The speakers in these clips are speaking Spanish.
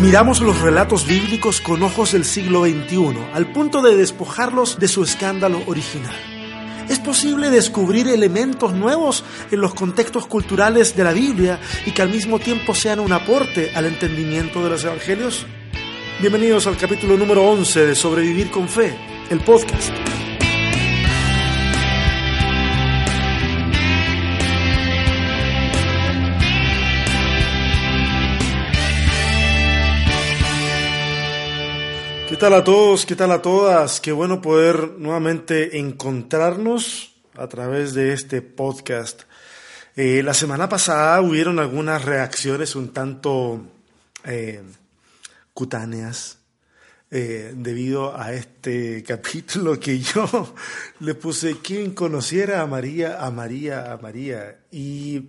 Miramos los relatos bíblicos con ojos del siglo XXI, al punto de despojarlos de su escándalo original. Es posible descubrir elementos nuevos en los contextos culturales de la Biblia y que al mismo tiempo sean un aporte al entendimiento de los evangelios. Bienvenidos al capítulo número 11 de Sobrevivir con Fe, el podcast. Tal a todos? ¿Qué tal a todas? Qué bueno poder nuevamente encontrarnos a través de este podcast. Eh, la semana pasada hubieron algunas reacciones un tanto eh, cutáneas eh, debido a este capítulo que yo le puse quien conociera a María, a María, a María. Y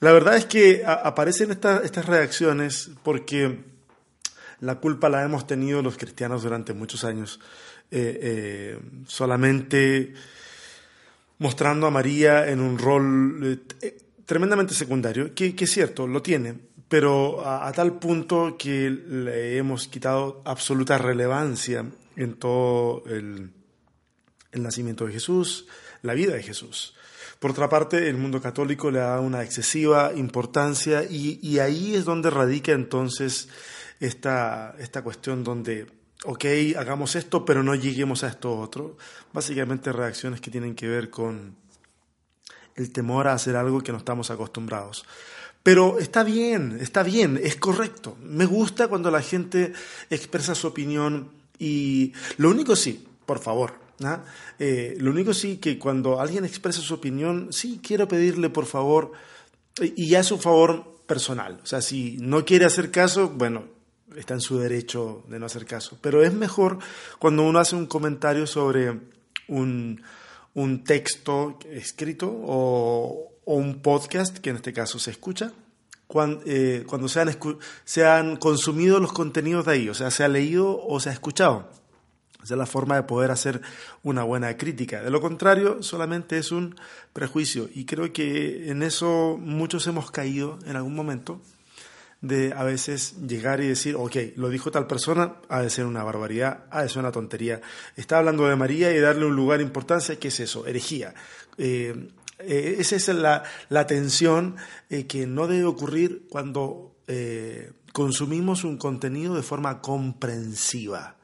la verdad es que aparecen estas reacciones porque la culpa la hemos tenido los cristianos durante muchos años, eh, eh, solamente mostrando a María en un rol eh, tremendamente secundario, que, es cierto, lo tiene, pero a, tal punto que le hemos quitado absoluta relevancia en todo el, nacimiento de Jesús, la vida de Jesús. Por otra parte, el mundo católico le da una excesiva importancia y, y ahí es donde radica entonces esta, esta cuestión donde, ok, hagamos esto, pero no lleguemos a esto otro. Básicamente reacciones que tienen que ver con el temor a hacer algo que no estamos acostumbrados. Pero está bien, está bien, es correcto. Me gusta cuando la gente expresa su opinión y lo único sí, por favor, ¿ah? eh, lo único sí que cuando alguien expresa su opinión, sí quiero pedirle por favor, y ya es un favor personal. O sea, si no quiere hacer caso, bueno, está en su derecho de no hacer caso. Pero es mejor cuando uno hace un comentario sobre un, texto escrito o, un podcast, que en este caso se escucha, cuando, eh, cuando se, han, se han consumido los contenidos de ahí, o sea, se ha leído o se ha escuchado. Esa es la forma de poder hacer una buena crítica. De lo contrario, solamente es un prejuicio. Y creo que en eso muchos hemos caído en algún momento de a veces llegar y decir, ok, lo dijo tal persona, ha de ser una barbaridad, ha de ser una tontería. Está hablando de María y darle un lugar de importancia, ¿qué es eso? Herejía. Eh, eh, esa es la, la tensión eh, que no debe ocurrir cuando consumimos un contenido de forma comprensiva.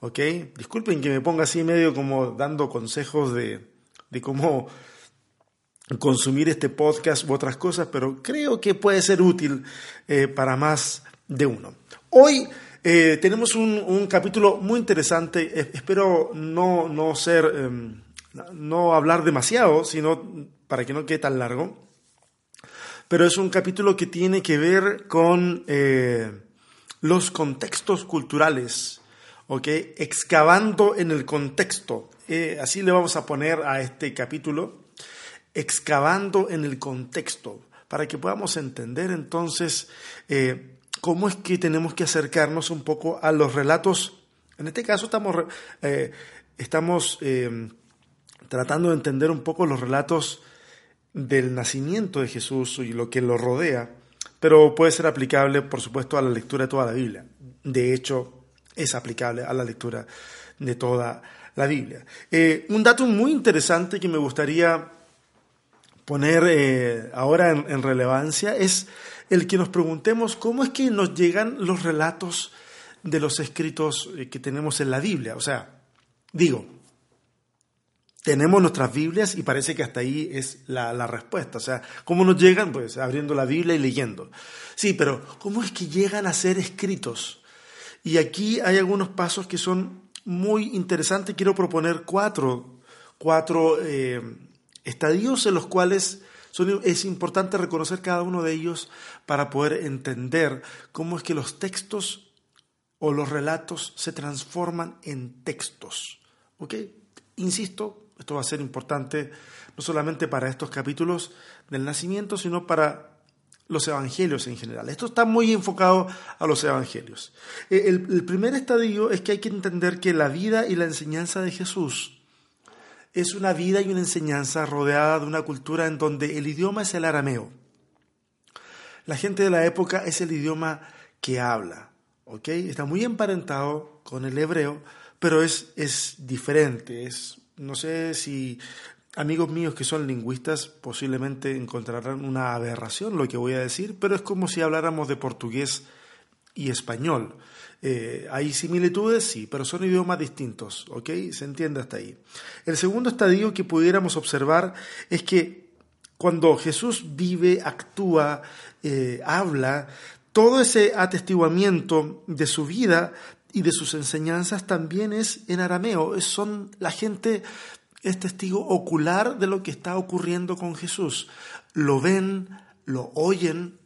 ¿Ok? Disculpen que me ponga así medio como dando consejos de, de cómo consumir este podcast u otras cosas, pero creo que puede ser útil eh, para más de uno. Hoy eh, tenemos un, capítulo muy interesante, espero no, no ser, em, no hablar demasiado, sino para que no quede tan largo, pero es un capítulo que tiene que ver con eh, los contextos culturales, ¿ok? Excavando en el contexto. así le vamos a poner a este capítulo excavando en el contexto, para que podamos entender entonces eh, cómo es que tenemos que acercarnos un poco a los relatos. En este caso estamos, eh, estamos eh, tratando de entender un poco los relatos del nacimiento de Jesús y lo que lo rodea, pero puede ser aplicable, por supuesto, a la lectura de toda la Biblia. De hecho, es aplicable a la lectura de toda la Biblia. un dato muy interesante que me gustaría poner eh, ahora en, relevancia es el que nos preguntemos cómo es que nos llegan los relatos de los escritos eh, que tenemos en la Biblia. O sea, digo, tenemos nuestras Biblias y parece que hasta ahí es la, la, respuesta. O sea, ¿cómo nos llegan? Pues abriendo la Biblia y leyendo. Sí, pero ¿cómo es que llegan a ser escritos? Y aquí hay algunos pasos que son muy interesantes. Quiero proponer cuatro, cuatro eh, estadios en los cuales es importante reconocer cada uno de ellos para poder entender cómo es que los textos o los relatos se transforman en textos. ¿Ok? Insisto, esto va a ser importante no solamente para estos capítulos del nacimiento, sino para los evangelios en general. Esto está muy enfocado a los evangelios. Eh, el primer estadio es que hay que entender que la vida y la enseñanza de Jesús es una vida y una enseñanza rodeada de una cultura en donde el idioma es el arameo. La gente de la época es el idioma que habla. ¿ok? Está muy emparentado con el hebreo, pero es, es diferente. Es, no sé si amigos míos que son lingüistas posiblemente encontrarán una aberración lo que voy a decir, pero es como si habláramos de portugués y español. Eh, hay similitudes, sí, pero son idiomas distintos, ¿ok? Se entiende hasta ahí. El segundo estadio que pudiéramos observar es que cuando Jesús vive, actúa, eh, habla, todo ese atestiguamiento de su vida y de sus enseñanzas también es en arameo. Son la gente es testigo ocular de lo que está ocurriendo con Jesús. Lo ven, lo oyen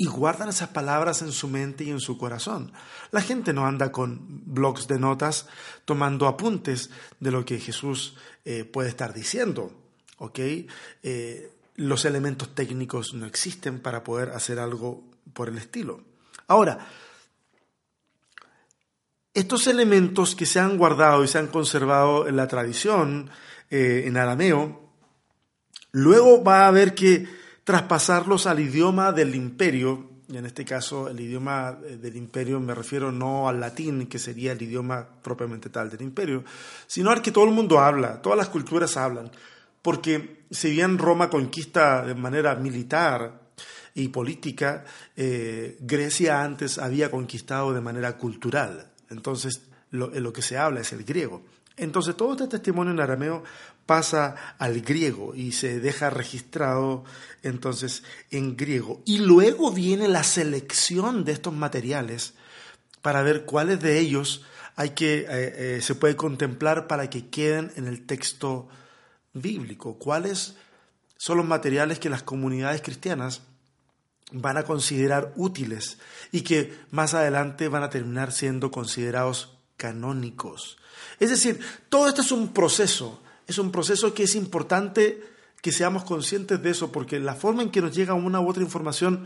y guardan esas palabras en su mente y en su corazón. La gente no anda con blogs de notas tomando apuntes de lo que Jesús eh, puede estar diciendo. ¿ok? Eh, los elementos técnicos no existen para poder hacer algo por el estilo. Ahora, estos elementos que se han guardado y se han conservado en la tradición, eh, en arameo, luego va a haber que traspasarlos al idioma del imperio, y en este caso el idioma eh, del imperio me refiero no al latín, que sería el idioma propiamente tal del imperio, sino al que todo el mundo habla, todas las culturas hablan, porque si bien Roma conquista de manera militar y política, eh, Grecia antes había conquistado de manera cultural, entonces lo, lo que se habla es el griego. Entonces todo este testimonio en arameo pasa al griego y se deja registrado entonces en griego. Y luego viene la selección de estos materiales para ver cuáles de ellos hay que, eh, eh, se puede contemplar para que queden en el texto bíblico. ¿Cuáles son los materiales que las comunidades cristianas van a considerar útiles y que más adelante van a terminar siendo considerados canónicos? Es decir, todo esto es un proceso es un proceso que es importante que seamos conscientes de eso, porque la forma en que nos llega una u otra información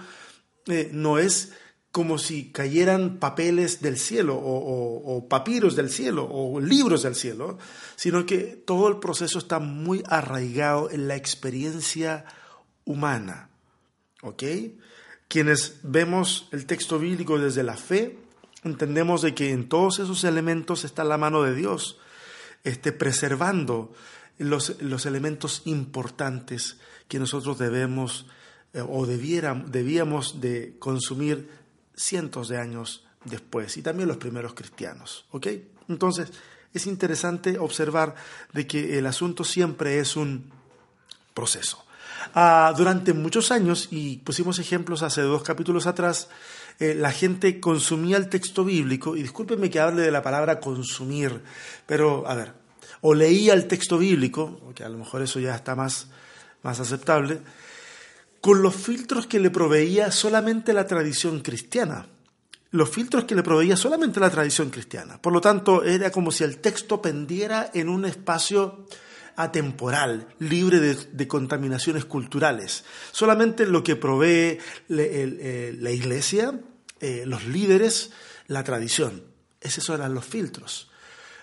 eh, no es como si cayeran papeles del cielo o, o, papiros del cielo o libros del cielo, sino que todo el proceso está muy arraigado en la experiencia humana. ¿Ok? Quienes vemos el texto bíblico desde la fe, entendemos de que en todos esos elementos está la mano de Dios este, preservando los, los, elementos importantes que nosotros debemos eh, o debíamos de consumir cientos de años después y también los primeros cristianos. ¿ok? Entonces, es interesante observar de que el asunto siempre es un proceso. Ah, durante muchos años, y pusimos ejemplos hace dos capítulos atrás, eh, la gente consumía el texto bíblico, y discúlpenme que hable de la palabra consumir, pero a ver, o leía el texto bíblico, que a lo mejor eso ya está más, más aceptable, con los filtros que le proveía solamente la tradición cristiana. Los filtros que le proveía solamente la tradición cristiana. Por lo tanto, era como si el texto pendiera en un espacio atemporal, libre de, contaminaciones culturales. Solamente lo que provee la iglesia, eh, los líderes, la tradición. Esos eran los filtros.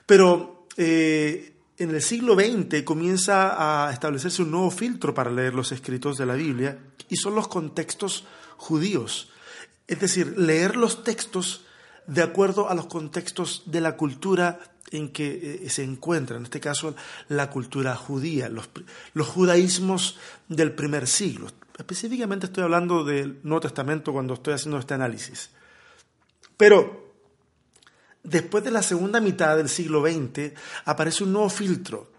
Pero eh, en el siglo XX comienza a establecerse un nuevo filtro para leer los escritos de la Biblia y son los contextos judíos. Es decir, leer los textos de acuerdo a los contextos de la cultura en que eh, se encuentra, en este caso la cultura judía, los, los judaísmos del primer siglo. Específicamente estoy hablando del Nuevo Testamento cuando estoy haciendo este análisis. Pero después de la segunda mitad del siglo XX aparece un nuevo filtro.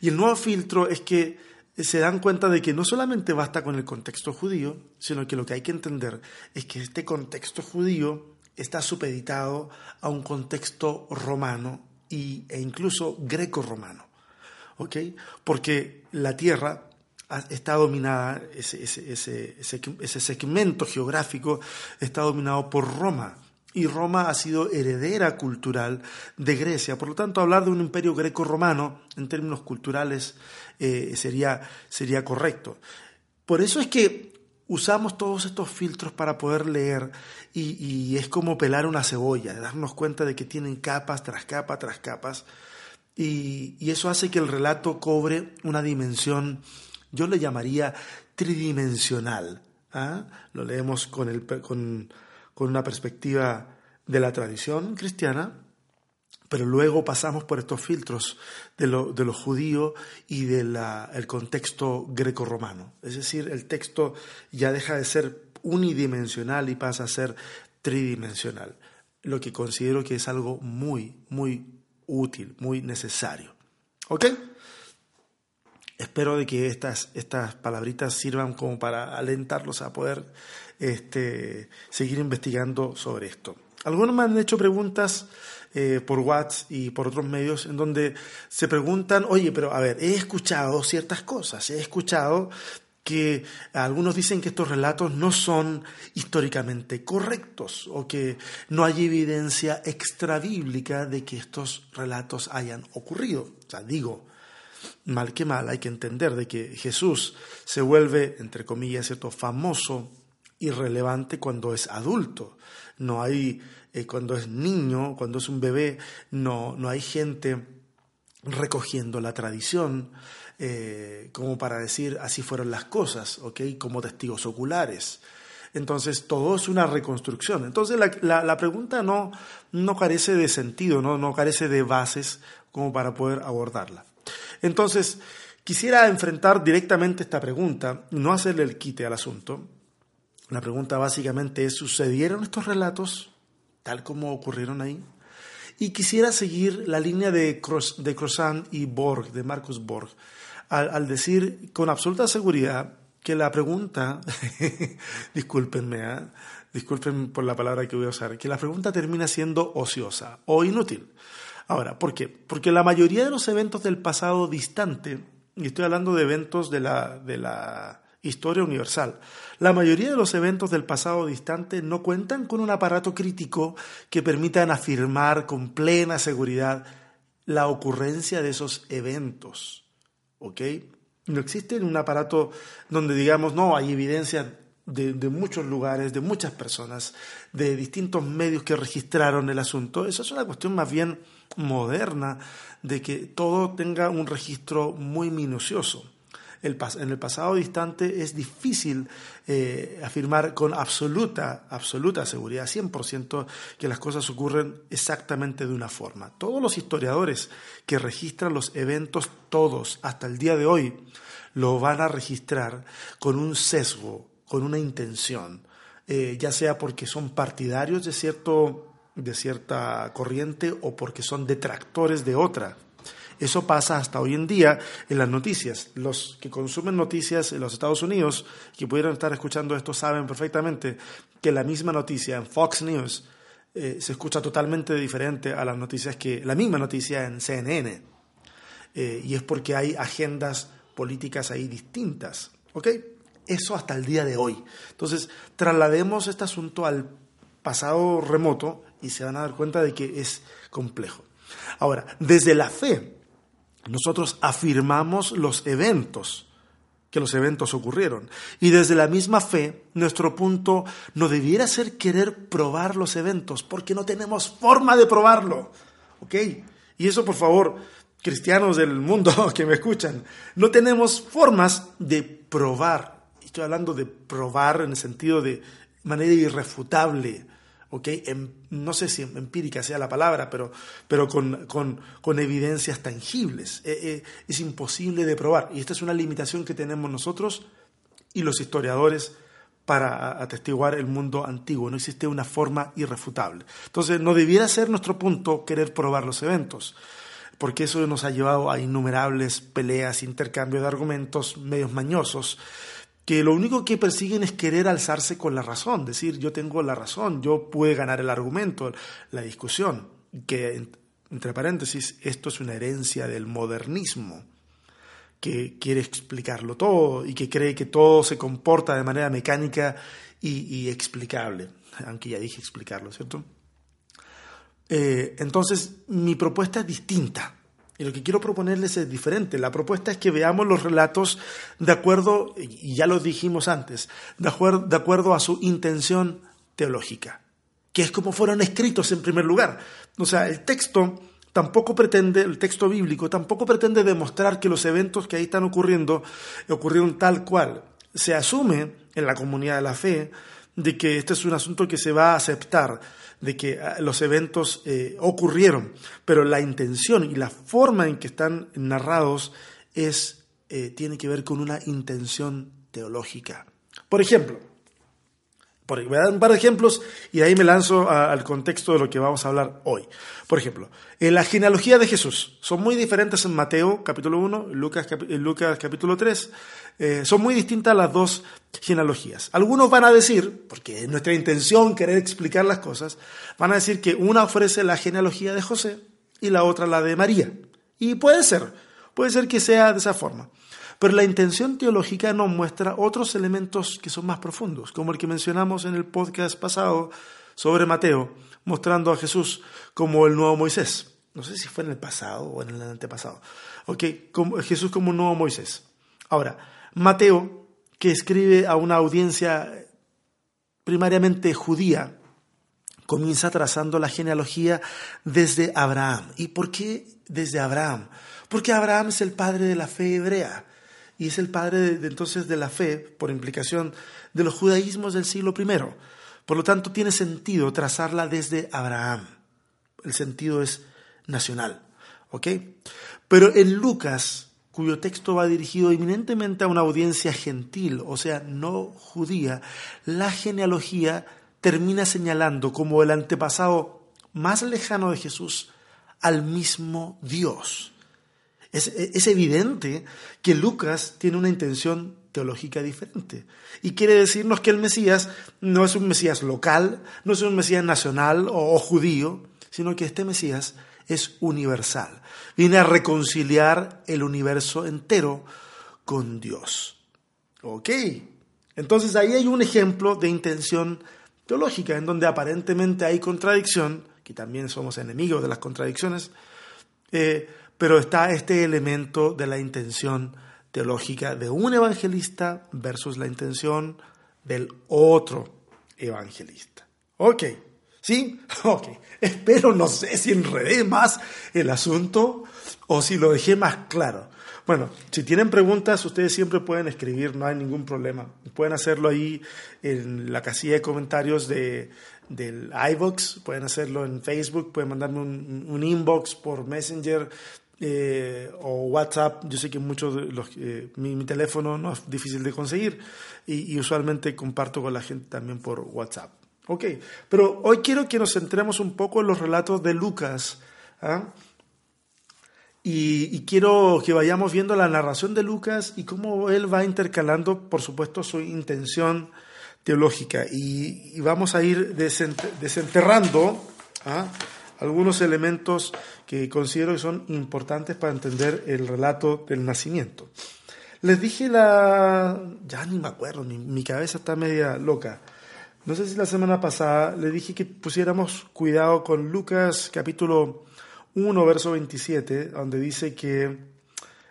Y el nuevo filtro es que se dan cuenta de que no solamente basta con el contexto judío, sino que lo que hay que entender es que este contexto judío está supeditado a un contexto romano y, e incluso greco-romano. ¿Ok? Porque la tierra está dominada, ese, ese, segmento geográfico está dominado por Roma. Y Roma ha sido heredera cultural de Grecia. Por lo tanto, hablar de un imperio greco-romano en términos culturales eh, sería, sería correcto. Por eso es que usamos todos estos filtros para poder leer y, es como pelar una cebolla, darnos cuenta de que tienen capas tras capas tras capas y, eso hace que el relato cobre una dimensión, yo le llamaría tridimensional. ¿ah? Lo leemos con, el, con, con una perspectiva de la tradición cristiana, pero luego pasamos por estos filtros de lo, de judío y del contexto greco-romano. Es decir, el texto ya deja de ser unidimensional y pasa a ser tridimensional, lo que considero que es algo muy, muy útil, muy necesario. ¿Ok? Espero de que estas, estas palabritas sirvan como para alentarlos a poder este, seguir investigando sobre esto. Algunos me han hecho preguntas eh, por WhatsApp y por otros medios en donde se preguntan, oye, pero a ver, he escuchado ciertas cosas, he escuchado que algunos dicen que estos relatos no son históricamente correctos o que no hay evidencia extrabíblica de que estos relatos hayan ocurrido. O sea, digo, mal que mal, hay que entender de que Jesús se vuelve, entre comillas, cierto, famoso y relevante cuando es adulto. No hay, eh, cuando es niño, cuando es un bebé, no, no hay gente recogiendo la tradición eh, como para decir así fueron las cosas, ¿ok? Como testigos oculares. Entonces, todo es una reconstrucción. Entonces, la, la, pregunta no, no carece de sentido, ¿no? no carece de bases como para poder abordarla. Entonces, quisiera enfrentar directamente esta pregunta, no hacerle el quite al asunto. La pregunta básicamente es, ¿sucedieron estos relatos tal como ocurrieron ahí? Y quisiera seguir la línea de, de Croissant y Borg, de Marcus Borg, al, decir con absoluta seguridad que la pregunta, discúlpenme, ¿eh? disculpen por la palabra que voy a usar, que la pregunta termina siendo ociosa o inútil. Ahora, ¿por qué? Porque la mayoría de los eventos del pasado distante, y estoy hablando de eventos de la, de la historia universal, la mayoría de los eventos del pasado distante no cuentan con un aparato crítico que permitan afirmar con plena seguridad la ocurrencia de esos eventos. ¿Ok? No existe un aparato donde digamos, no, hay evidencia de, muchos lugares, de muchas personas, de distintos medios que registraron el asunto. Eso es una cuestión más bien moderna, de que todo tenga un registro muy minucioso. En el pasado distante es difícil eh, afirmar con absoluta, absoluta seguridad, 100%, que las cosas ocurren exactamente de una forma. Todos los historiadores que registran los eventos, todos, hasta el día de hoy, lo van a registrar con un sesgo, con una intención, eh, ya sea porque son partidarios de, cierto, de cierta corriente o porque son detractores de otra. Eso pasa hasta hoy en día en las noticias. Los que consumen noticias en los Estados Unidos, que pudieran estar escuchando esto, saben perfectamente que la misma noticia en Fox News eh, se escucha totalmente diferente a las noticias que la misma noticia en CNN. Eh, y es porque hay agendas políticas ahí distintas. ¿Ok? Eso hasta el día de hoy. Entonces, traslademos este asunto al pasado remoto y se van a dar cuenta de que es complejo. Ahora, desde la fe, nosotros afirmamos los eventos, que los eventos ocurrieron. Y desde la misma fe, nuestro punto no debiera ser querer probar los eventos, porque no tenemos forma de probarlo. ¿Ok? Y eso, por favor, cristianos del mundo que me escuchan, no tenemos formas de probar. Estoy hablando de probar en el sentido de manera irrefutable Em, no sé si empírica sea la palabra, pero, pero con, con, evidencias tangibles. Eh, eh, es imposible de probar. Y esta es una limitación que tenemos nosotros y los historiadores para atestiguar el mundo antiguo. No existe una forma irrefutable. Entonces, no debiera ser nuestro punto querer probar los eventos, porque eso nos ha llevado a innumerables peleas, intercambio de argumentos medios mañosos que lo único que persiguen es querer alzarse con la razón, decir yo tengo la razón, yo pude ganar el argumento, la discusión, que entre paréntesis esto es una herencia del modernismo, que quiere explicarlo todo y que cree que todo se comporta de manera mecánica y, explicable, aunque ya dije explicarlo, ¿cierto? Eh, entonces mi propuesta es distinta. Y lo que quiero proponerles es diferente. La propuesta es que veamos los relatos de acuerdo, y ya lo dijimos antes, de acuerdo, a su intención teológica, que es como fueron escritos en primer lugar. O sea, el texto tampoco pretende, el texto bíblico tampoco pretende demostrar que los eventos que ahí están ocurriendo ocurrieron tal cual. Se asume en la comunidad de la fe de que este es un asunto que se va a aceptar, de que ah, los eventos eh, ocurrieron, pero la intención y la forma en que están narrados es, eh, tiene que ver con una intención teológica. Por ejemplo, voy a dar un par de ejemplos y ahí me lanzo al contexto de lo que vamos a hablar hoy. Por ejemplo, en la genealogía de Jesús son muy diferentes en Mateo capítulo 1, Lucas, Lucas capítulo 3. Eh, son muy distintas las dos genealogías. Algunos van a decir, porque es nuestra intención querer explicar las cosas, van a decir que una ofrece la genealogía de José y la otra la de María. Y puede ser, puede ser que sea de esa forma. Pero la intención teológica nos muestra otros elementos que son más profundos, como el que mencionamos en el podcast pasado sobre Mateo, mostrando a Jesús como el nuevo Moisés. No sé si fue en el pasado o en el antepasado. Ok, como, Jesús como un nuevo Moisés. Ahora, Mateo, que escribe a una audiencia primariamente judía, comienza trazando la genealogía desde Abraham. ¿Y por qué desde Abraham? Porque Abraham es el padre de la fe hebrea y es el padre de, entonces de la fe, por implicación, de los judaísmos del siglo I. Por lo tanto, tiene sentido trazarla desde Abraham. El sentido es nacional. Pero en Lucas, cuyo texto va dirigido eminentemente a una audiencia gentil, o sea, no judía, la genealogía termina señalando como el antepasado más lejano de Jesús al mismo Dios. Es, evidente que Lucas tiene una intención teológica diferente. Y quiere decirnos que el Mesías no es un Mesías local, no es un Mesías nacional o, judío, sino que este Mesías es universal. Viene a reconciliar el universo entero con Dios. ¿Ok? Entonces ahí hay un ejemplo de intención teológica en donde aparentemente hay contradicción, que también somos enemigos de las contradicciones, eh, pero está este elemento de la intención teológica de un evangelista versus la intención del otro evangelista. Ok, ¿sí? Ok. Espero, no sé si enredé más el asunto o si lo dejé más claro. Bueno, si tienen preguntas, ustedes siempre pueden escribir, no hay ningún problema. Pueden hacerlo ahí en la casilla de comentarios de, del iVox, pueden hacerlo en Facebook, pueden mandarme un, un inbox por Messenger, eh, o WhatsApp, yo sé que muchos de los, eh, mi, teléfono no es difícil de conseguir y, usualmente comparto con la gente también por WhatsApp. Ok, pero hoy quiero que nos centremos un poco en los relatos de Lucas ¿ah? y, y, quiero que vayamos viendo la narración de Lucas y cómo él va intercalando, por supuesto, su intención teológica y, vamos a ir desenterrando. Algunos elementos que considero que son importantes para entender el relato del nacimiento. Les dije la... ya ni me acuerdo, mi, cabeza está media loca. No sé si la semana pasada le dije que pusiéramos cuidado con Lucas capítulo 1, verso 27, donde dice que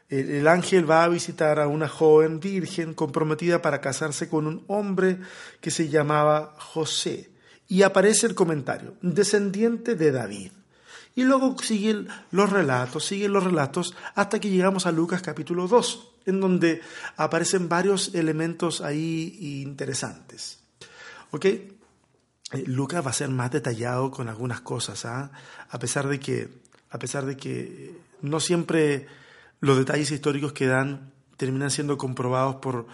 el, ángel va a visitar a una joven virgen comprometida para casarse con un hombre que se llamaba José. Y aparece el comentario, descendiente de David. Y luego siguen los relatos, siguen los relatos hasta que llegamos a Lucas capítulo 2, en donde aparecen varios elementos ahí interesantes. ¿Ok? Eh, Lucas va a ser más detallado con algunas cosas, ¿ah? a pesar de que, a pesar de que no siempre los detalles históricos que dan terminan siendo comprobados por,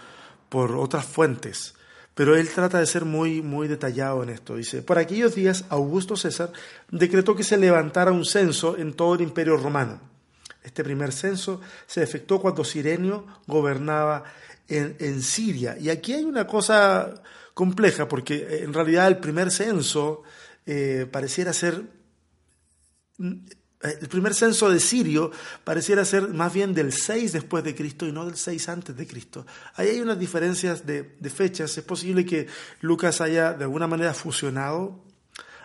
por otras fuentes. Pero él trata de ser muy, muy detallado en esto. Dice, por aquellos días Augusto César decretó que se levantara un censo en todo el imperio romano. Este primer censo se efectuó cuando Sirenio gobernaba en, Siria. Y aquí hay una cosa compleja, porque eh, en realidad el primer censo eh, pareciera ser el primer censo de Sirio pareciera ser más bien del 6 después de Cristo y no del 6 antes de Cristo. Ahí hay unas diferencias de, fechas. Es posible que Lucas haya de alguna manera fusionado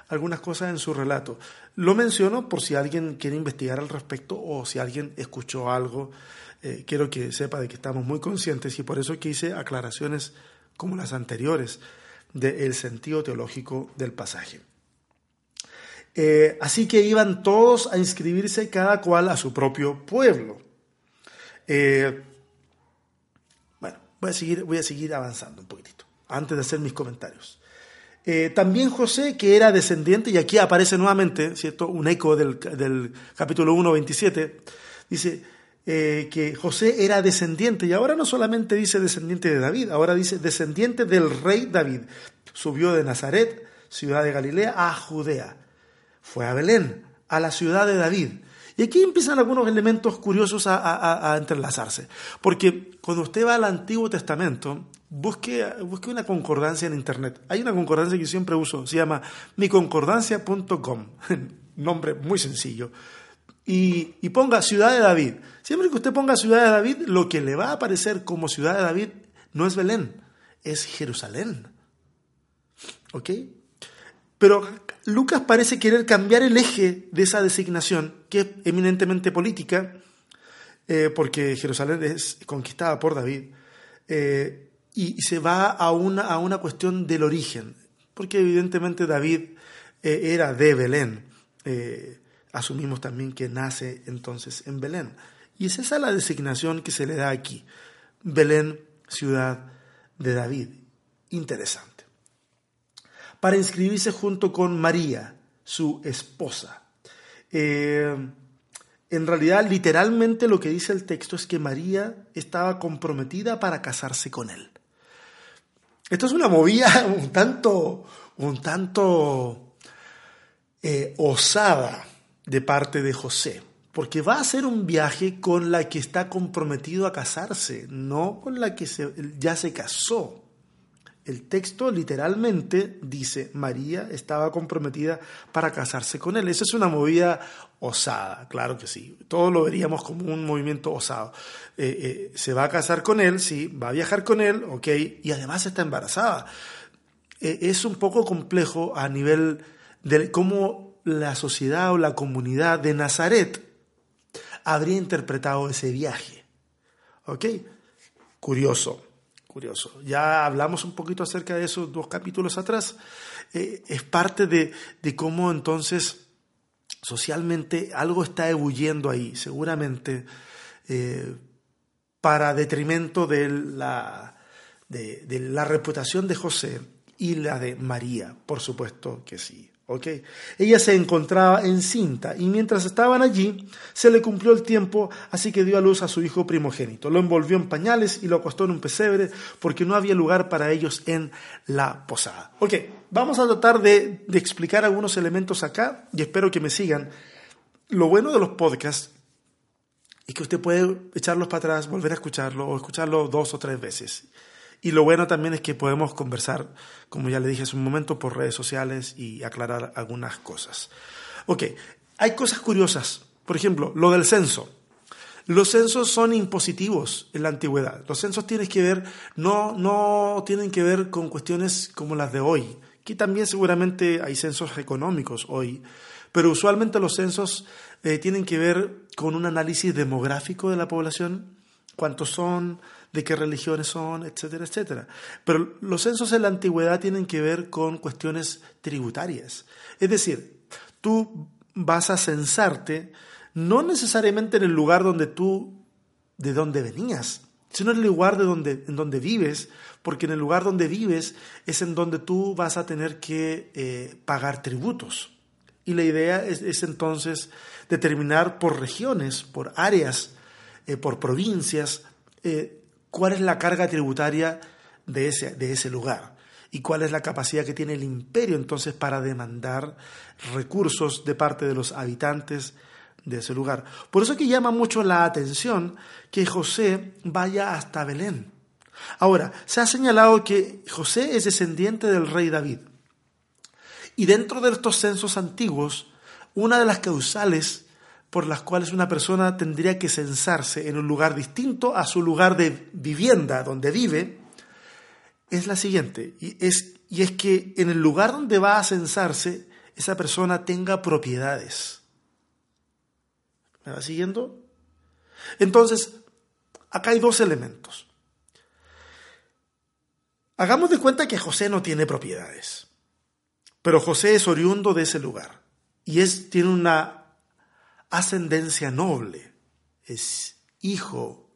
algunas cosas en su relato. Lo menciono por si alguien quiere investigar al respecto o si alguien escuchó algo. Eh, quiero que sepa de que estamos muy conscientes y por eso que hice aclaraciones como las anteriores del sentido teológico del pasaje. Eh, así que iban todos a inscribirse cada cual a su propio pueblo. Eh, bueno, voy a, seguir, voy a seguir avanzando un poquitito, antes de hacer mis comentarios. Eh, también José, que era descendiente, y aquí aparece nuevamente, ¿cierto? Un eco del, del capítulo 1, 27, dice que José era descendiente, y ahora no solamente dice descendiente de David, ahora dice descendiente del rey David. Subió de Nazaret, ciudad de Galilea, a Judea. Fue a Belén, a la ciudad de David. Y aquí empiezan algunos elementos curiosos a, entrelazarse. Porque cuando usted va al Antiguo Testamento, busque, busque una concordancia en Internet. Hay una concordancia que siempre uso, se llama miconcordancia.com. Nombre muy sencillo. Y, y, ponga Ciudad de David. Siempre que usted ponga Ciudad de David, lo que le va a aparecer como Ciudad de David no es Belén, es Jerusalén. ¿Ok? Pero Lucas parece querer cambiar el eje de esa designación, que es eminentemente política, eh, porque Jerusalén es conquistada por David, eh, y, se va a una, a una cuestión del origen, porque evidentemente David eh, era de Belén. asumimos también que nace entonces en Belén. Y es esa la designación que se le da aquí. Belén, ciudad de David. Interesante para inscribirse junto con María, su esposa. Eh, en realidad, literalmente lo que dice el texto es que María estaba comprometida para casarse con él. Esto es una movida un tanto, un tanto eh, osada de parte de José, porque va a hacer un viaje con la que está comprometido a casarse, no con la que ya se casó. El texto literalmente dice, María estaba comprometida para casarse con él. Esa es una movida osada, claro que sí. Todos lo veríamos como un movimiento osado. Eh, eh, se va a casar con él, sí, va a viajar con él, ok, y además está embarazada. Eh, es un poco complejo a nivel de cómo la sociedad o la comunidad de Nazaret habría interpretado ese viaje. ¿Ok? Curioso curioso. Ya hablamos un poquito acerca de esos dos capítulos atrás. Eh, es parte de, cómo entonces socialmente algo está ebulliendo ahí, seguramente eh, para detrimento de la, de la reputación de José y la de María, por supuesto que sí. Ella se encontraba encinta y mientras estaban allí se le cumplió el tiempo, así que dio a luz a su hijo primogénito. Lo envolvió en pañales y lo acostó en un pesebre porque no había lugar para ellos en la posada. Ok, vamos a tratar de, de explicar algunos elementos acá y espero que me sigan. Lo bueno de los podcasts es que usted puede echarlos para atrás, volver a escucharlo o escucharlo dos o tres veces. Y lo bueno también es que podemos conversar, como ya le dije hace un momento, por redes sociales y aclarar algunas cosas. Ok, hay cosas curiosas. Por ejemplo, lo del censo. Los censos son impositivos en la antigüedad. Los censos tienen que ver, no, no tienen que ver con cuestiones como las de hoy. Aquí también seguramente hay censos económicos hoy, pero usualmente los censos eh, tienen que ver con un análisis demográfico de la población, cuántos son, de qué religiones son, etcétera, etcétera. Pero los censos en la antigüedad tienen que ver con cuestiones tributarias. Es decir, tú vas a censarte no necesariamente en el lugar donde tú, de donde venías, sino en el lugar de donde, en donde vives, porque en el lugar donde vives es en donde tú vas a tener que eh, pagar tributos. Y la idea es, entonces determinar por regiones, por áreas, eh, por provincias, eh, cuál es la carga tributaria de ese, de ese lugar y cuál es la capacidad que tiene el imperio entonces para demandar recursos de parte de los habitantes de ese lugar. Por eso que llama mucho la atención que José vaya hasta Belén. Ahora, se ha señalado que José es descendiente del rey David. Y dentro de estos censos antiguos, una de las causales por las cuales una persona tendría que censarse en un lugar distinto a su lugar de vivienda donde vive, es la siguiente, y es, y es que en el lugar donde va a censarse, esa persona tenga propiedades. ¿Me va siguiendo? Entonces, acá hay dos elementos. Hagamos de cuenta que José no tiene propiedades, pero José es oriundo de ese lugar y es, tiene una ascendencia noble, es hijo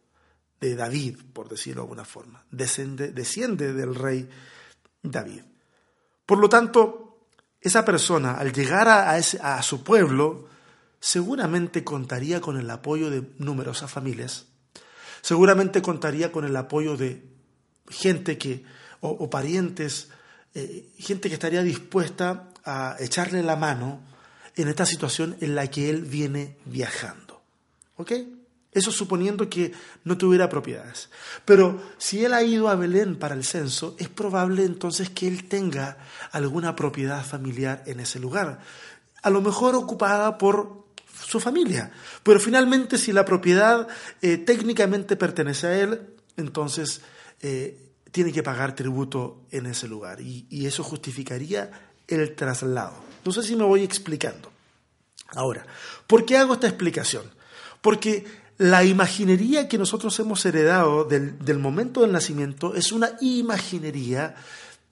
de David, por decirlo de alguna forma, desciende, desciende del rey David. Por lo tanto, esa persona, al llegar a, a su pueblo, seguramente contaría con el apoyo de numerosas familias, seguramente contaría con el apoyo de gente que, o, parientes, eh, gente que estaría dispuesta a echarle la mano en esta situación en la que él viene viajando. ¿Ok? Eso suponiendo que no tuviera propiedades. Pero si él ha ido a Belén para el censo, es probable entonces que él tenga alguna propiedad familiar en ese lugar. A lo mejor ocupada por su familia. Pero finalmente si la propiedad eh, técnicamente pertenece a él, entonces eh, tiene que pagar tributo en ese lugar. Y, y eso justificaría el traslado. No sé si me voy explicando. Ahora, ¿por qué hago esta explicación? Porque la imaginería que nosotros hemos heredado del, momento del nacimiento es una imaginería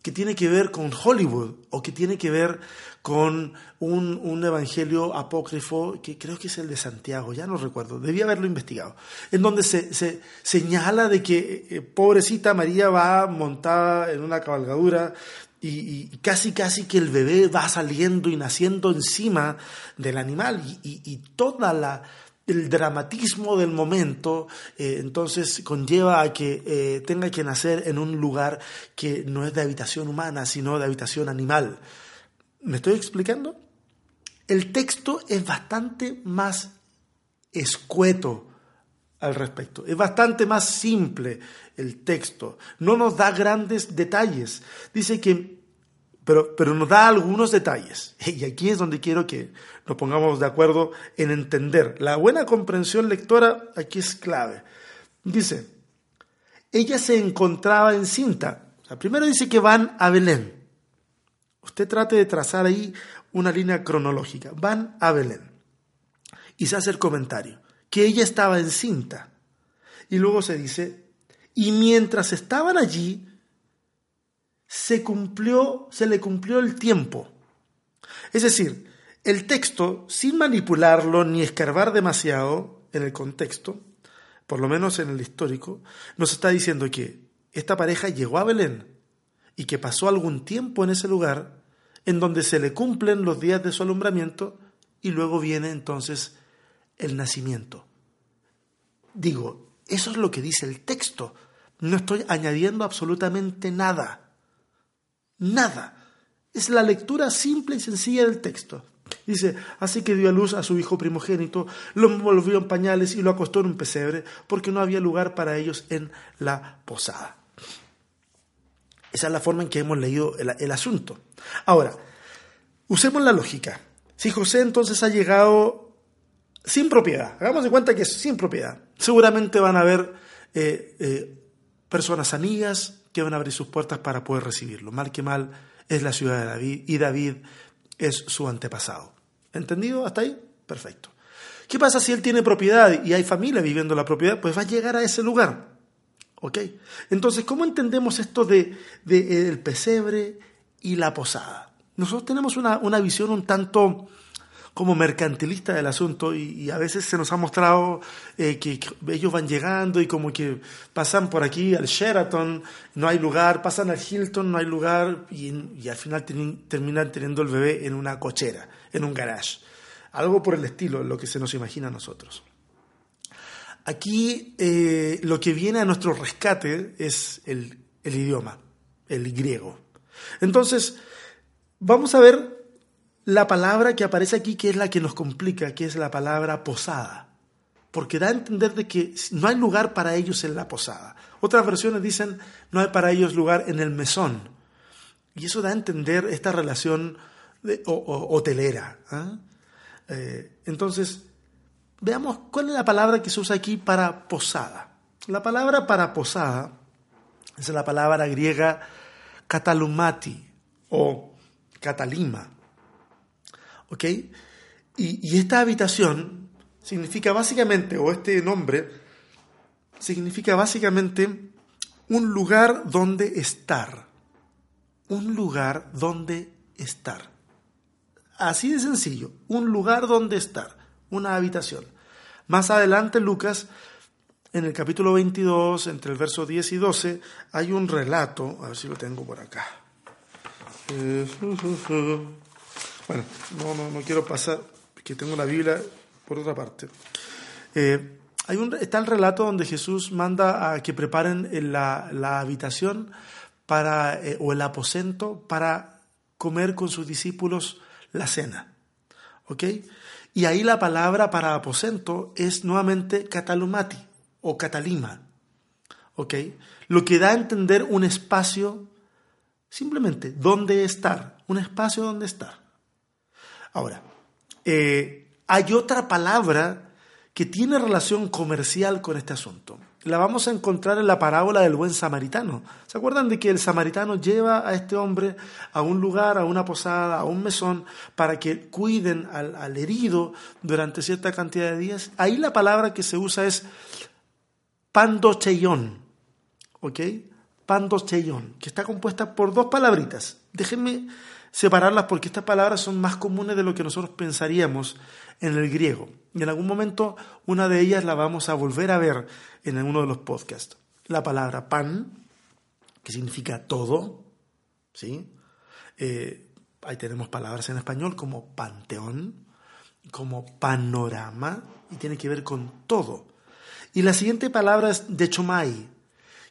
que tiene que ver con Hollywood o que tiene que ver con un, evangelio apócrifo que creo que es el de Santiago, ya no recuerdo, debía haberlo investigado, en donde se, señala de que eh, pobrecita María va montada en una cabalgadura y, casi casi que el bebé va saliendo y naciendo encima del animal y toda la el dramatismo del momento, eh, entonces conlleva a que eh, tenga que nacer en un lugar que no es de habitación humana, sino de habitación animal. ¿Me estoy explicando? El texto es bastante más escueto al respecto, es bastante más simple el texto, no nos da grandes detalles. Dice que pero, pero nos da algunos detalles. Y aquí es donde quiero que nos pongamos de acuerdo en entender. La buena comprensión lectora aquí es clave. Dice, ella se encontraba encinta. O primero dice que van a Belén. Usted trate de trazar ahí una línea cronológica. Van a Belén. Y se hace el comentario, que ella estaba encinta. Y luego se dice, y mientras estaban allí, se cumplió, se le cumplió el tiempo. Es decir, el texto, sin manipularlo ni escarbar demasiado en el contexto, por lo menos en el histórico, nos está diciendo que esta pareja llegó a Belén y que pasó algún tiempo en ese lugar en donde se le cumplen los días de su alumbramiento y luego viene entonces el nacimiento. Digo, eso es lo que dice el texto. No estoy añadiendo absolutamente nada. Nada. Es la lectura simple y sencilla del texto. Dice, así que dio a luz a su hijo primogénito, lo envolvió en pañales y lo acostó en un pesebre, porque no había lugar para ellos en la posada. Esa es la forma en que hemos leído el, asunto. Ahora, usemos la lógica. Si José entonces ha llegado sin propiedad, hagamos de cuenta que es sin propiedad, seguramente van a haber eh, eh, personas amigas, que van a abrir sus puertas para poder recibirlo. Mal que mal es la ciudad de David y David es su antepasado. ¿Entendido hasta ahí? Perfecto. ¿Qué pasa si él tiene propiedad y hay familia viviendo la propiedad? Pues va a llegar a ese lugar. ¿Ok? Entonces, ¿cómo entendemos esto de, el pesebre y la posada? Nosotros tenemos una, una visión un tanto como mercantilista del asunto y, a veces se nos ha mostrado eh, que, ellos van llegando y como que pasan por aquí al Sheraton, no hay lugar, pasan al Hilton, no hay lugar y, al final terminan teniendo el bebé en una cochera, en un garage. Algo por el estilo, lo que se nos imagina a nosotros. Aquí eh, lo que viene a nuestro rescate es el, el idioma, el griego. Entonces, vamos a ver la palabra que aparece aquí, que es la que nos complica, que es la palabra posada. Porque da a entender de que no hay lugar para ellos en la posada. Otras versiones dicen no hay para ellos lugar en el mesón. Y eso da a entender esta relación hotelera. ¿ah? Eh, entonces, veamos cuál es la palabra que se usa aquí para posada. La palabra para posada es la palabra griega katalumati o catalima ¿Ok? Y, esta habitación significa básicamente, o este nombre, significa básicamente un lugar donde estar. Un lugar donde estar. Así de sencillo, un lugar donde estar, una habitación. Más adelante Lucas, en el capítulo 22, entre el verso 10 y 12, hay un relato, a ver si lo tengo por acá. Bueno, no, no, no quiero pasar, que tengo la Biblia por otra parte. Eh, hay un, está el relato donde Jesús manda a que preparen la, la habitación para, eh, o el aposento para comer con sus discípulos la cena. ¿Ok? Y ahí la palabra para aposento es nuevamente catalumati o catalima. ¿Ok? Lo que da a entender un espacio, simplemente, donde estar, un espacio donde estar. Ahora, eh, hay otra palabra que tiene relación comercial con este asunto. La vamos a encontrar en la parábola del buen samaritano. ¿Se acuerdan de que el samaritano lleva a este hombre a un lugar, a una posada, a un mesón, para que cuiden al, herido durante cierta cantidad de días? Ahí la palabra que se usa es pandocheyón, ¿ok? Pandocheyón, que está compuesta por dos palabritas. Déjenme separarlas porque estas palabras son más comunes de lo que nosotros pensaríamos en el griego. Y en algún momento una de ellas la vamos a volver a ver en uno de los podcasts. La palabra pan, que significa todo, ¿sí? Eh, ahí tenemos palabras en español como panteón, como panorama, y tiene que ver con todo. Y la siguiente palabra es dechomai,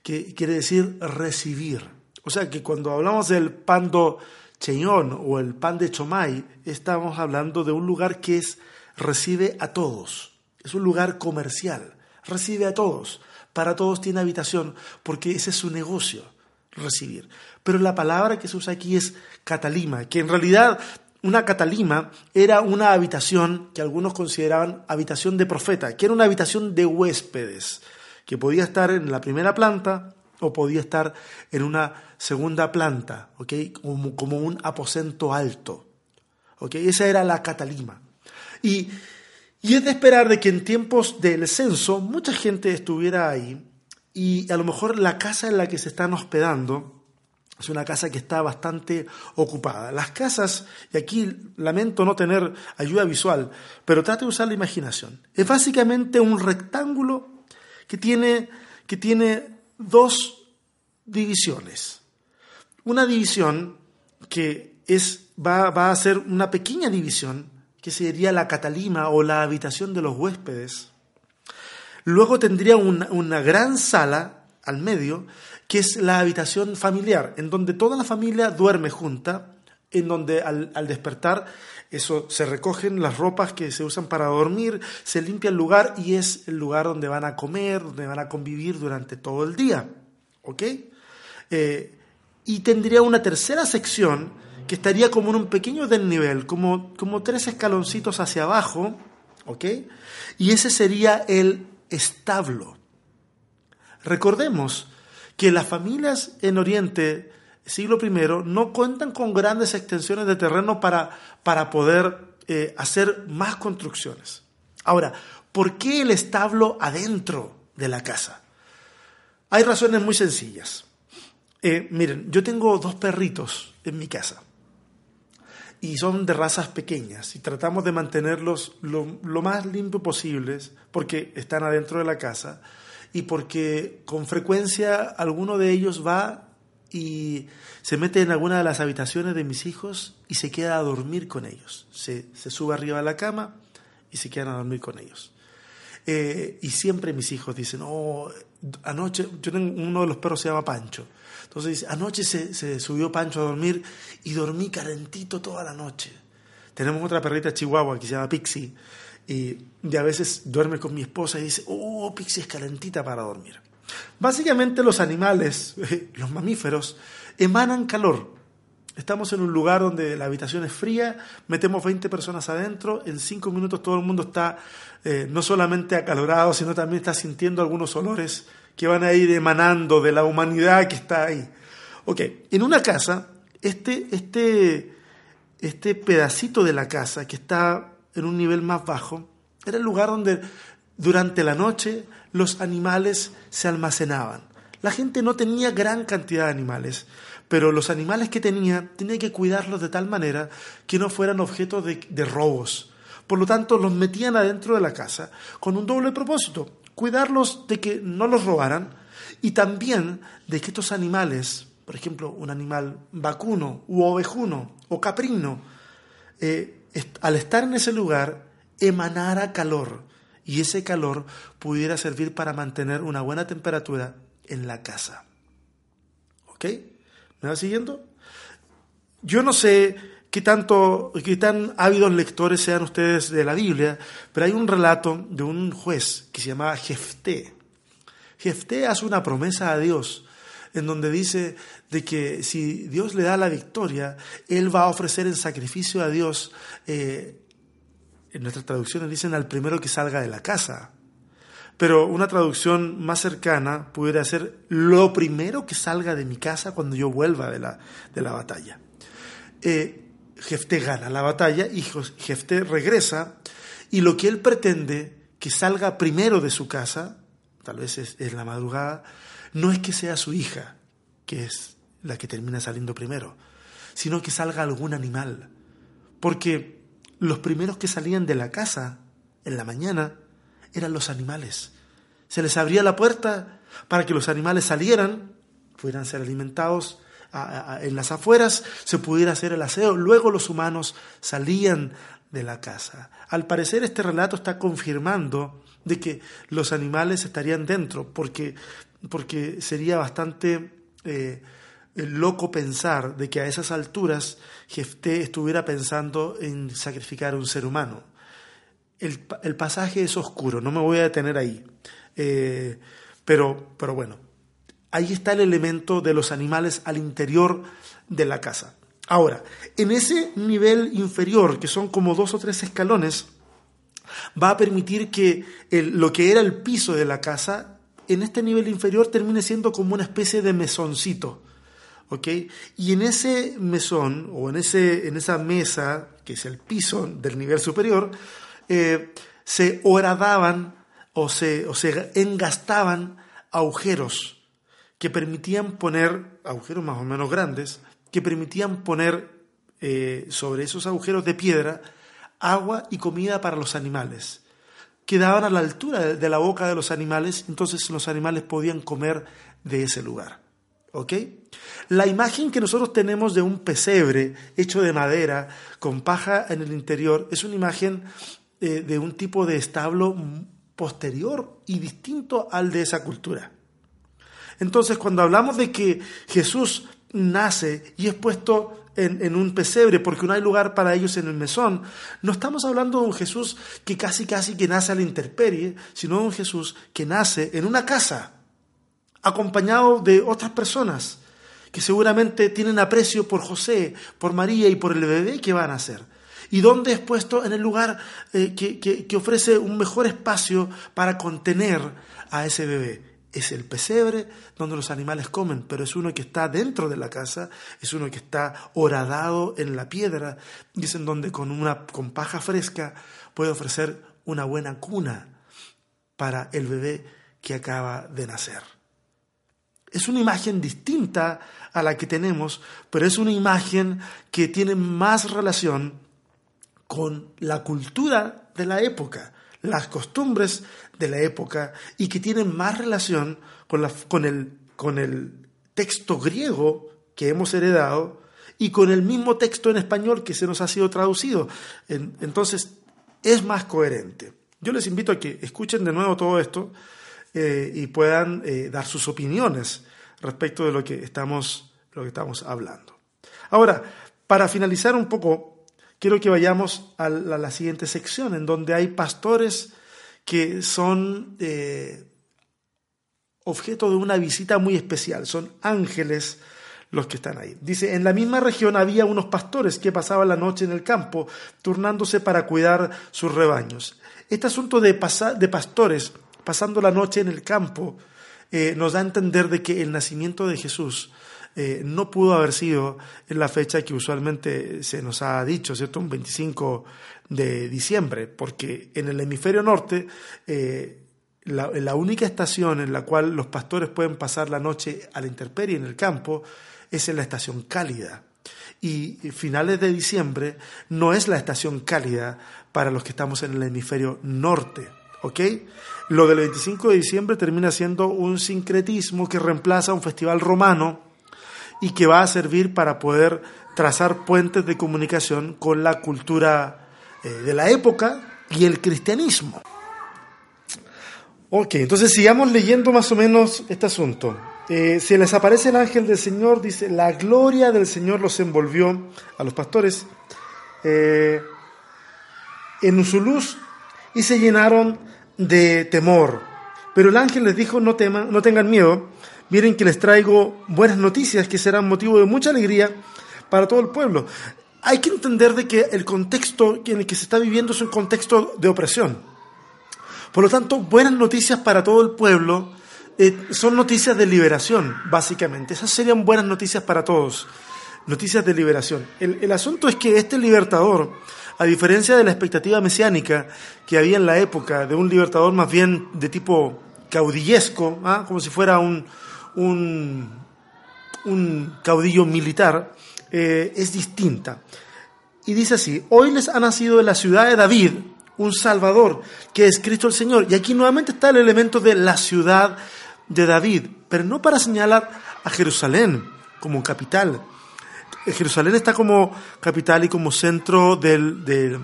que quiere decir recibir. O sea que cuando hablamos del pando cheñón o el pan de chomay, estamos hablando de un lugar que es recibe a todos. Es un lugar comercial, recibe a todos. Para todos tiene habitación, porque ese es su negocio, recibir. Pero la palabra que se usa aquí es catalima, que en realidad una catalima era una habitación que algunos consideraban habitación de profeta, que era una habitación de huéspedes, que podía estar en la primera planta o podía estar en una segunda planta, como, como un aposento alto. Esa era la catalima. Y, es de esperar de que en tiempos del censo mucha gente estuviera ahí y a lo mejor la casa en la que se están hospedando es una casa que está bastante ocupada. Las casas, y aquí lamento no tener ayuda visual, pero trate de usar la imaginación. Es básicamente un rectángulo que tiene, que tiene dos divisiones. Una división que es, va, va a ser una pequeña división que sería la catalima o la habitación de los huéspedes. Luego tendría una, gran sala al medio, que es la habitación familiar, en donde toda la familia duerme junta, en donde al, al, despertar eso se recogen las ropas que se usan para dormir, se limpia el lugar y es el lugar donde van a comer, donde van a convivir durante todo el día. ¿Ok? Eh, y tendría una tercera sección que estaría como en un pequeño desnivel, como, como tres escaloncitos hacia abajo, ¿ok? Y ese sería el establo. Recordemos que las familias en Oriente, siglo I, no cuentan con grandes extensiones de terreno para, para poder eh, hacer más construcciones. Ahora, ¿por qué el establo adentro de la casa? Hay razones muy sencillas. Eh, miren, yo tengo dos perritos en mi casa y son de razas pequeñas y tratamos de mantenerlos lo, más limpio posibles porque están adentro de la casa y porque con frecuencia alguno de ellos va y se mete en alguna de las habitaciones de mis hijos y se queda a dormir con ellos. Se, sube arriba de la cama y se quedan a dormir con ellos. Eh, y siempre mis hijos dicen, oh, anoche, yo tengo, uno de los perros se llama Pancho. Entonces anoche se, subió Pancho a dormir y dormí calentito toda la noche. Tenemos otra perrita chihuahua que se llama Pixie y, a veces duerme con mi esposa y dice, oh, Pixie es calentita para dormir. Básicamente los animales, los mamíferos, emanan calor. Estamos en un lugar donde la habitación es fría, metemos 20 personas adentro, en 5 minutos todo el mundo está eh, no solamente acalorado, sino también está sintiendo algunos olores que van a ir emanando de la humanidad que está ahí. Ok, en una casa, este, este, este pedacito de la casa que está en un nivel más bajo, era el lugar donde durante la noche los animales se almacenaban. La gente no tenía gran cantidad de animales, pero los animales que tenía tenía que cuidarlos de tal manera que no fueran objeto de, robos. Por lo tanto, los metían adentro de la casa con un doble propósito cuidarlos de que no los robaran y también de que estos animales por ejemplo, un animal vacuno u ovejuno o caprino, eh, al estar en ese lugar, emanara calor y ese calor pudiera servir para mantener una buena temperatura en la casa. ¿Ok? ¿Me va siguiendo? Yo no sé qué tanto, qué tan ávidos lectores sean ustedes de la Biblia, pero hay un relato de un juez que se llamaba Jefté. Jefté hace una promesa a Dios en donde dice de que si Dios le da la victoria, él va a ofrecer en sacrificio a Dios, eh, en nuestras traducciones dicen al primero que salga de la casa, pero una traducción más cercana pudiera ser lo primero que salga de mi casa cuando yo vuelva de la, de la batalla. Eh, Jefté gana la batalla y Jefté regresa y lo que él pretende que salga primero de su casa, tal vez es, es la madrugada, no es que sea su hija, que es la que termina saliendo primero, sino que salga algún animal. Porque los primeros que salían de la casa en la mañana eran los animales. Se les abría la puerta para que los animales salieran, pudieran ser alimentados en las afueras, se pudiera hacer el aseo. Luego los humanos salían de la casa. Al parecer este relato está confirmando de que los animales estarían dentro, porque, porque sería bastante eh, loco pensar de que a esas alturas Jefté estuviera pensando en sacrificar a un ser humano. El, el, pasaje es oscuro, no me voy a detener ahí. Eh, pero, pero bueno, ahí está el elemento de los animales al interior de la casa. Ahora, en ese nivel inferior, que son como dos o tres escalones, va a permitir que lo que era el piso de la casa, en este nivel inferior termine siendo como una especie de mesoncito. ¿Ok? Y en ese mesón o en, ese, en esa mesa, que es el piso del nivel superior, eh, se horadaban o se, o se engastaban agujeros que permitían poner, agujeros más o menos grandes, que permitían poner eh, sobre esos agujeros de piedra agua y comida para los animales. Quedaban a la altura de la boca de los animales, entonces los animales podían comer de ese lugar. La imagen que nosotros tenemos de un pesebre hecho de madera con paja en el interior es una imagen eh, de un tipo de establo posterior y distinto al de esa cultura. Entonces, cuando hablamos de que Jesús nace y es puesto en, un pesebre porque no hay lugar para ellos en el mesón, no estamos hablando de un Jesús que casi casi que nace a la intemperie, sino de un Jesús que nace en una casa, acompañado de otras personas que seguramente tienen aprecio por José, por María y por el bebé que van a ser. Y donde es puesto en el lugar eh, que ofrece un mejor espacio para contener a ese bebé es el pesebre donde los animales comen, pero es uno que está dentro de la casa, es uno que está horadado en la piedra, y es en donde con una con paja fresca puede ofrecer una buena cuna para el bebé que acaba de nacer. Es una imagen distinta a la que tenemos, pero es una imagen que tiene más relación con la cultura de la época, las costumbres de la época y que tienen más relación con, la, con, el, con el texto griego que hemos heredado y con el mismo texto en español que se nos ha sido traducido. entonces, es más coherente. Yo les invito a que escuchen de nuevo todo esto eh, y puedan eh, dar sus opiniones respecto de lo que estamos, lo que estamos hablando. Ahora, para finalizar un poco quiero que vayamos a la, siguiente sección, en donde hay pastores que son eh, objeto de una visita muy especial, son ángeles los que están ahí. Dice, en la misma región había unos pastores que pasaban la noche en el campo, turnándose para cuidar sus rebaños. Este asunto de, de pastores pasando la noche en el campo eh, nos da a entender de que el nacimiento de Jesús eh, no pudo haber sido en la fecha que usualmente se nos ha dicho, ¿cierto? Un 25 de diciembre, porque en el hemisferio norte eh, la, única estación en la cual los pastores pueden pasar la noche a la intemperie en el campo es en la estación cálida. Y finales de diciembre no es la estación cálida para los que estamos en el hemisferio norte. ¿Ok? Lo del 25 de diciembre termina siendo un sincretismo que reemplaza un festival romano y que va a servir para poder trazar puentes de comunicación con la cultura eh, de la época y el cristianismo. Ok, entonces sigamos leyendo más o menos este asunto. Eh, si les aparece el ángel del Señor, dice, la gloria del Señor los envolvió a los pastores eh, en su luz y se llenaron de temor. Pero el ángel les dijo, no, teman, no tengan miedo, miren que les traigo buenas noticias que serán motivo de mucha alegría para todo el pueblo. Hay que entender de que el contexto en el que se está viviendo es un contexto de opresión. Por lo tanto, buenas noticias para todo el pueblo eh, son noticias de liberación, básicamente. Esas serían buenas noticias para todos. Noticias de liberación. El, asunto es que este libertador, a diferencia de la expectativa mesiánica que había en la época de un libertador más bien de tipo caudillesco, ¿ah? como si fuera un, un, caudillo militar, eh, es distinta. Y dice así, hoy les ha nacido en la ciudad de David un Salvador, que es Cristo el Señor. Y aquí nuevamente está el elemento de la ciudad de David, pero no para señalar a Jerusalén como capital. Jerusalén está como capital y como centro de,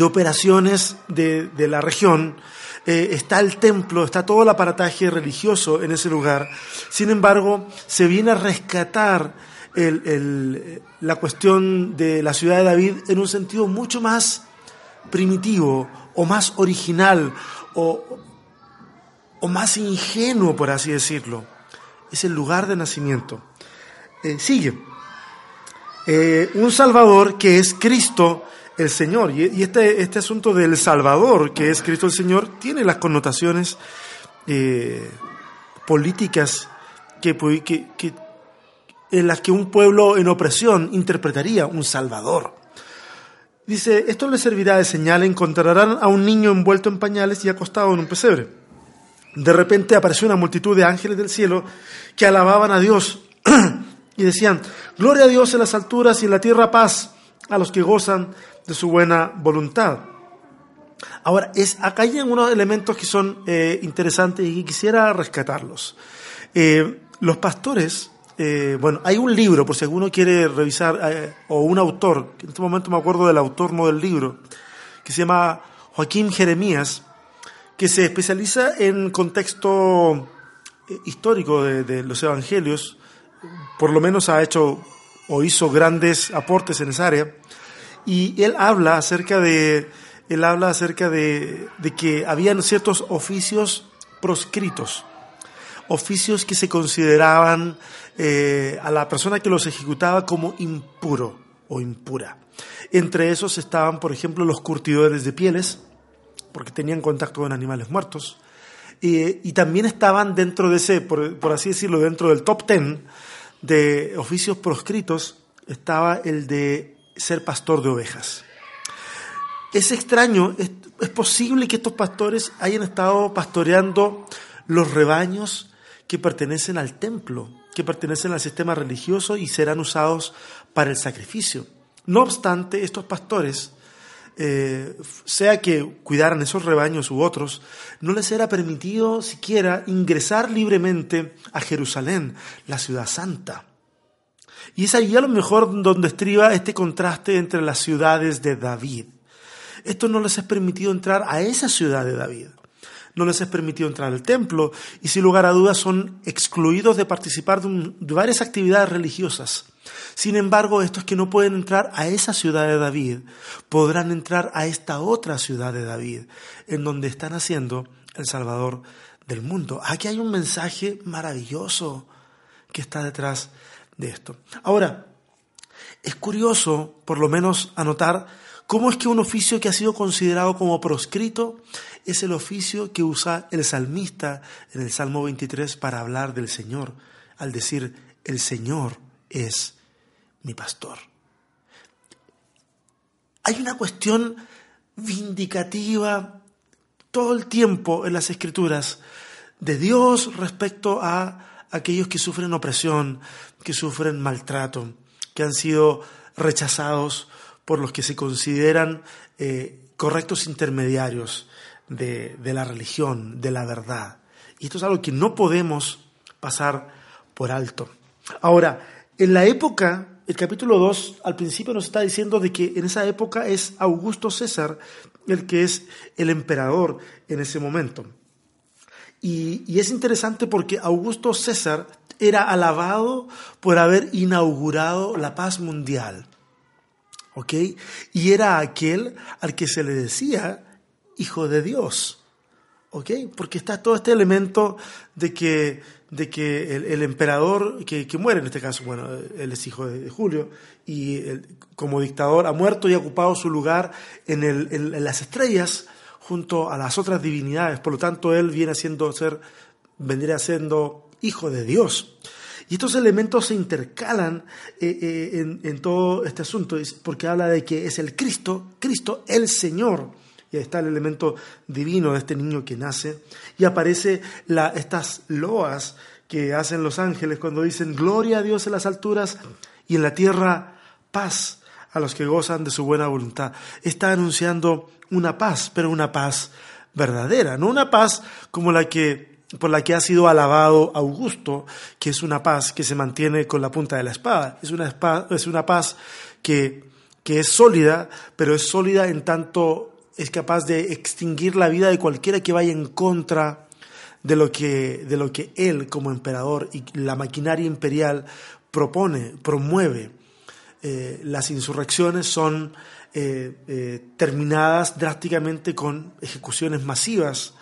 operaciones de, la región. Eh, está el templo, está todo el aparataje religioso en ese lugar. Sin embargo, se viene a rescatar la cuestión de la ciudad de David en un sentido mucho más primitivo o más original o, o más ingenuo, por así decirlo. Es el lugar de nacimiento. Eh, sigue. Eh, un Salvador que es Cristo el Señor. Y, este, este asunto del Salvador, que es Cristo el Señor, tiene las connotaciones eh, políticas que, en las que un pueblo en opresión interpretaría un Salvador. Dice, esto le servirá de señal, encontrarán a un niño envuelto en pañales y acostado en un pesebre. De repente apareció una multitud de ángeles del cielo que alababan a Dios y decían, Gloria a Dios en las alturas y en la tierra paz a los que gozan de su buena voluntad. Ahora, es, acá hay unos elementos que son eh, interesantes y quisiera rescatarlos. Eh, los pastores, eh, bueno, hay un libro, por si alguno quiere revisar, o un autor, en este momento me acuerdo del autor, no del libro, que se llama Joaquín Jeremías, que se especializa en contexto histórico de, los evangelios, por lo menos ha hecho o hizo grandes aportes en esa área, y él habla acerca de, él habla acerca de, que habían ciertos oficios proscritos, oficios que se consideraban eh, a la persona que los ejecutaba como impuro o impura. Entre esos estaban, por ejemplo, los curtidores de pieles, porque tenían contacto con animales muertos. y también estaban dentro de ese, por, así decirlo, dentro del top ten de oficios proscritos, estaba el de ser pastor de ovejas. Es extraño, es, es posible que estos pastores hayan estado pastoreando los rebaños que pertenecen al templo, que pertenecen al sistema religioso y serán usados para el sacrificio. No obstante, estos pastores eh, sea que cuidaran esos rebaños u otros, no les era permitido siquiera ingresar libremente a Jerusalén, la ciudad santa. Y es ahí a lo mejor donde estriba este contraste entre las ciudades de David. Esto no les es permitido entrar a esa ciudad de David. No les es permitido entrar al templo y sin lugar a dudas son excluidos de participar de varias actividades religiosas. Sin embargo, estos que no pueden entrar a esa ciudad de David, podrán entrar a esta otra ciudad de David, en donde están haciendo el Salvador del mundo. Aquí hay un mensaje maravilloso que está detrás de esto. Ahora, es curioso, por lo menos, anotar cómo es que un oficio que ha sido considerado como proscrito es el oficio que usa el salmista en el Salmo 23 para hablar del Señor, al decir, el Señor es mi pastor. Hay una cuestión vindicativa todo el tiempo en las escrituras de Dios respecto a aquellos que sufren opresión, que sufren maltrato, que han sido rechazados por los que se consideran eh, correctos intermediarios de, de la religión, de la verdad. Y esto es algo que no podemos pasar por alto. Ahora, en la época, el capítulo 2 al principio nos está diciendo de que en esa época es Augusto César el que es el emperador en ese momento. Y, y es interesante porque Augusto César era alabado por haber inaugurado la paz mundial. ¿Ok? Y era aquel al que se le decía hijo de Dios. ¿Ok? Porque está todo este elemento de que, de que el, emperador que, muere, en este caso, bueno, él es hijo de, Julio, y como dictador ha muerto y ha ocupado su lugar en, en, las estrellas junto a las otras divinidades. Por lo tanto, él viene siendo ser, vendría siendo hijo de Dios. Y estos elementos se intercalan eh, eh, en, todo este asunto, porque habla de que es el Cristo, Cristo el Señor. Está el elemento divino de este niño que nace. Y aparece estas loas que hacen los ángeles cuando dicen, gloria a Dios en las alturas y en la tierra paz a los que gozan de su buena voluntad. Está anunciando una paz, pero una paz verdadera, no una paz como la que por la que ha sido alabado Augusto, que es una paz que se mantiene con la punta de la espada. Es una, es una paz que, que es sólida, pero es sólida en tanto es capaz de extinguir la vida de cualquiera que vaya en contra de lo que, de lo que él como emperador y la maquinaria imperial propone, promueve. Eh, las insurrecciones son eh, eh, terminadas drásticamente con ejecuciones masivas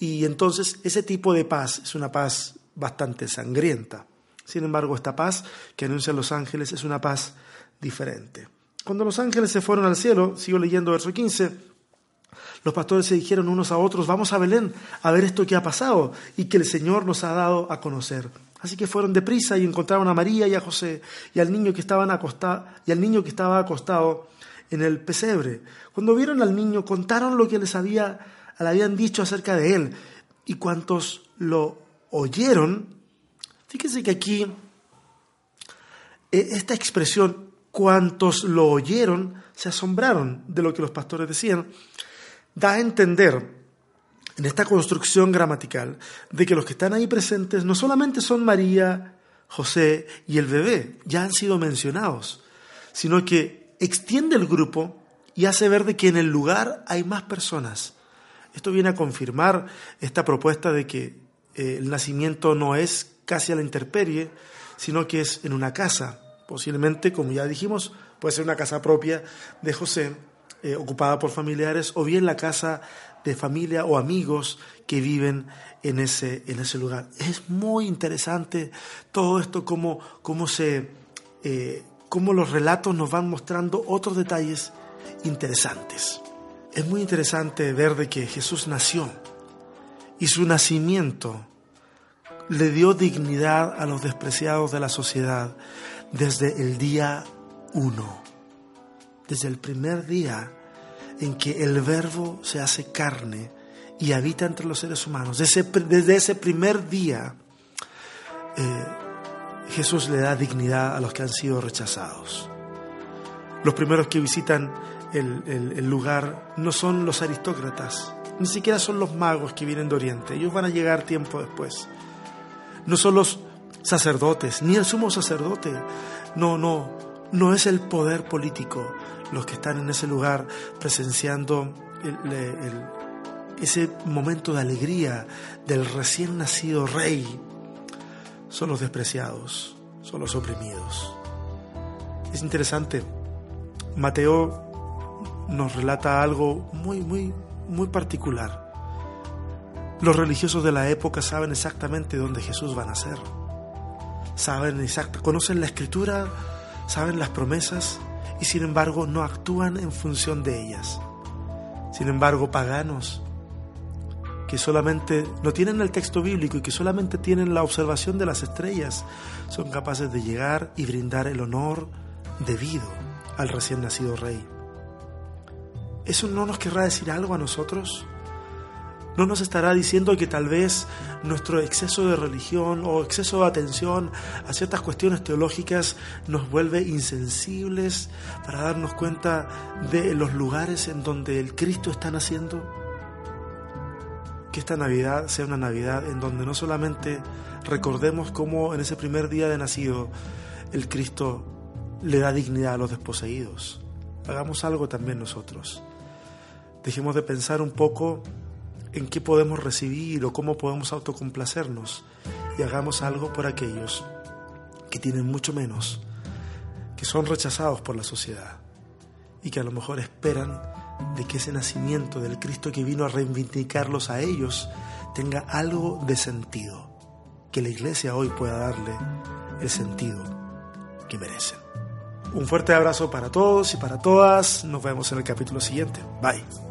y entonces ese tipo de paz es una paz bastante sangrienta. Sin embargo, esta paz que anuncian los ángeles es una paz diferente. Cuando los ángeles se fueron al cielo, sigo leyendo verso 15, los pastores se dijeron unos a otros, vamos a Belén a ver esto que ha pasado y que el Señor nos ha dado a conocer. Así que fueron deprisa y encontraron a María y a José y al niño que, estaban acostado, y al niño que estaba acostado en el pesebre. Cuando vieron al niño, contaron lo que les había le habían dicho acerca de él. Y cuantos lo oyeron, fíjense que aquí eh, esta expresión, cuantos lo oyeron, se asombraron de lo que los pastores decían, da a entender en esta construcción gramatical de que los que están ahí presentes no solamente son María, José y el bebé, ya han sido mencionados, sino que extiende el grupo y hace ver de que en el lugar hay más personas. Esto viene a confirmar esta propuesta de que eh, el nacimiento no es casi a la intemperie, sino que es en una casa. Posiblemente, como ya dijimos, puede ser una casa propia de José, eh, ocupada por familiares, o bien la casa de familia o amigos que viven en ese, en ese lugar. Es muy interesante todo esto, cómo, cómo, se, eh, cómo los relatos nos van mostrando otros detalles interesantes. Es muy interesante ver de que Jesús nació y su nacimiento le dio dignidad a los despreciados de la sociedad desde el día uno, desde el primer día en que el verbo se hace carne y habita entre los seres humanos. Desde ese, primer día eh, Jesús le da dignidad a los que han sido rechazados. Los primeros que visitan el, lugar no son los aristócratas, ni siquiera son los magos que vienen de Oriente, ellos van a llegar tiempo después. No son los sacerdotes, ni el sumo sacerdote, no, no, no es el poder político los que están en ese lugar presenciando ese momento de alegría del recién nacido rey. Son los despreciados, son los oprimidos. Es interesante. Mateo nos relata algo muy, muy, muy particular. Los religiosos de la época saben exactamente dónde Jesús va a nacer. Saben exacto, conocen la escritura, saben las promesas y sin embargo no actúan en función de ellas. Sin embargo, paganos que solamente no tienen el texto bíblico y que solamente tienen la observación de las estrellas, son capaces de llegar y brindar el honor debido al recién nacido rey. ¿Eso no nos querrá decir algo a nosotros? ¿No nos estará diciendo que tal vez nuestro exceso de religión o exceso de atención a ciertas cuestiones teológicas nos vuelve insensibles para darnos cuenta de los lugares en donde el Cristo está naciendo? que esta Navidad sea una Navidad en donde no solamente recordemos cómo en ese primer día de nacido el Cristo le da dignidad a los desposeídos. Hagamos algo también nosotros. Dejemos de pensar un poco en qué podemos recibir o cómo podemos autocomplacernos y hagamos algo por aquellos que tienen mucho menos, que son rechazados por la sociedad y que a lo mejor esperan de que ese nacimiento del Cristo que vino a reivindicarlos a ellos tenga algo de sentido, que la iglesia hoy pueda darle el sentido que merecen. Un fuerte abrazo para todos y para todas. Nos vemos en el capítulo siguiente. Bye.